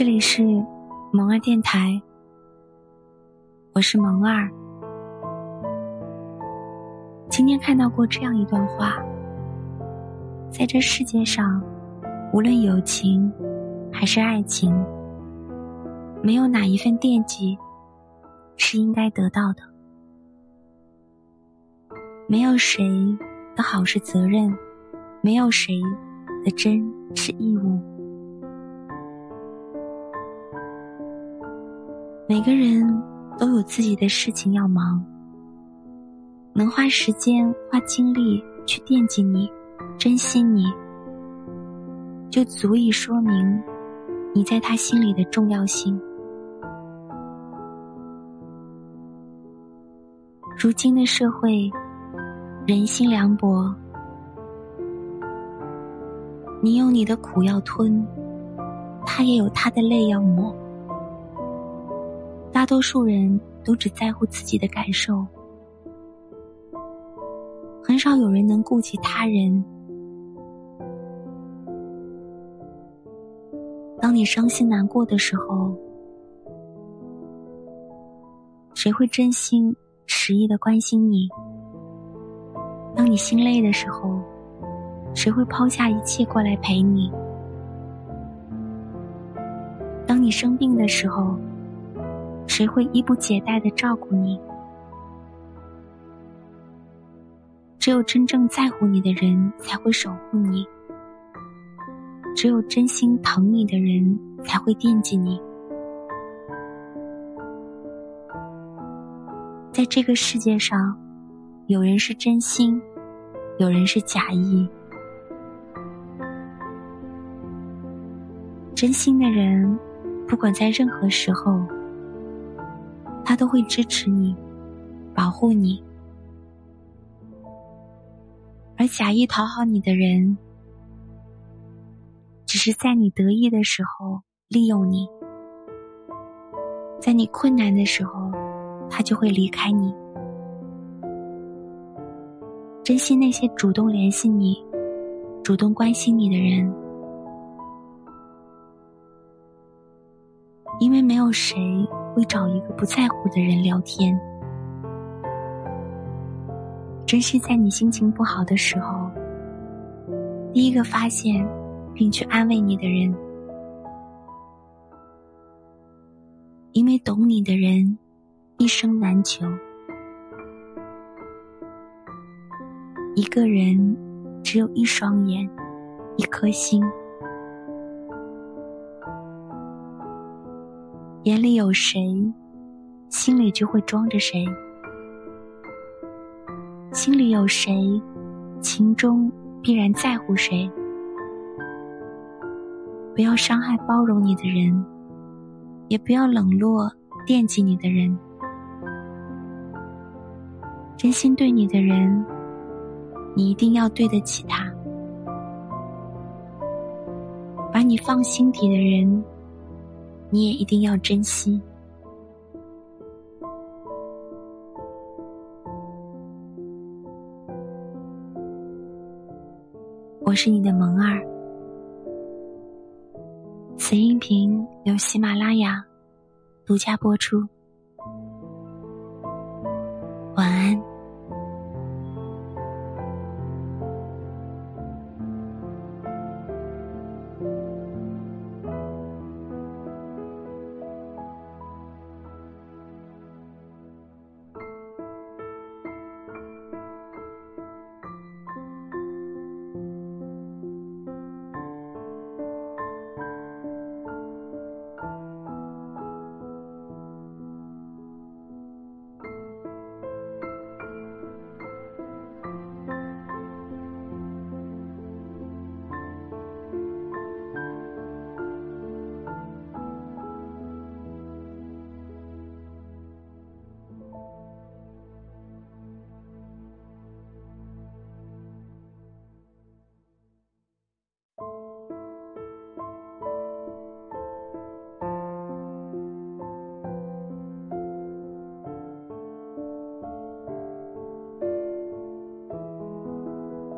这里是萌儿电台，我是萌儿。今天看到过这样一段话：在这世界上，无论友情还是爱情，没有哪一份惦记是应该得到的。没有谁的好是责任，没有谁的真是义务。每个人都有自己的事情要忙，能花时间、花精力去惦记你、珍惜你，就足以说明你在他心里的重要性。如今的社会，人心凉薄，你有你的苦要吞，他也有他的泪要抹。大多数人都只在乎自己的感受，很少有人能顾及他人。当你伤心难过的时候，谁会真心实意的关心你？当你心累的时候，谁会抛下一切过来陪你？当你生病的时候，谁会衣不解带的照顾你？只有真正在乎你的人才会守护你，只有真心疼你的人才会惦记你。在这个世界上，有人是真心，有人是假意。真心的人，不管在任何时候。他都会支持你，保护你，而假意讨好你的人，只是在你得意的时候利用你，在你困难的时候，他就会离开你。珍惜那些主动联系你、主动关心你的人，因为没有谁。会找一个不在乎的人聊天，珍惜在你心情不好的时候，第一个发现并去安慰你的人，因为懂你的人一生难求。一个人只有一双眼，一颗心。眼里有谁，心里就会装着谁；心里有谁，情中必然在乎谁。不要伤害包容你的人，也不要冷落惦记你的人。真心对你的人，你一定要对得起他；把你放心底的人。你也一定要珍惜。我是你的萌儿，此音频由喜马拉雅独家播出。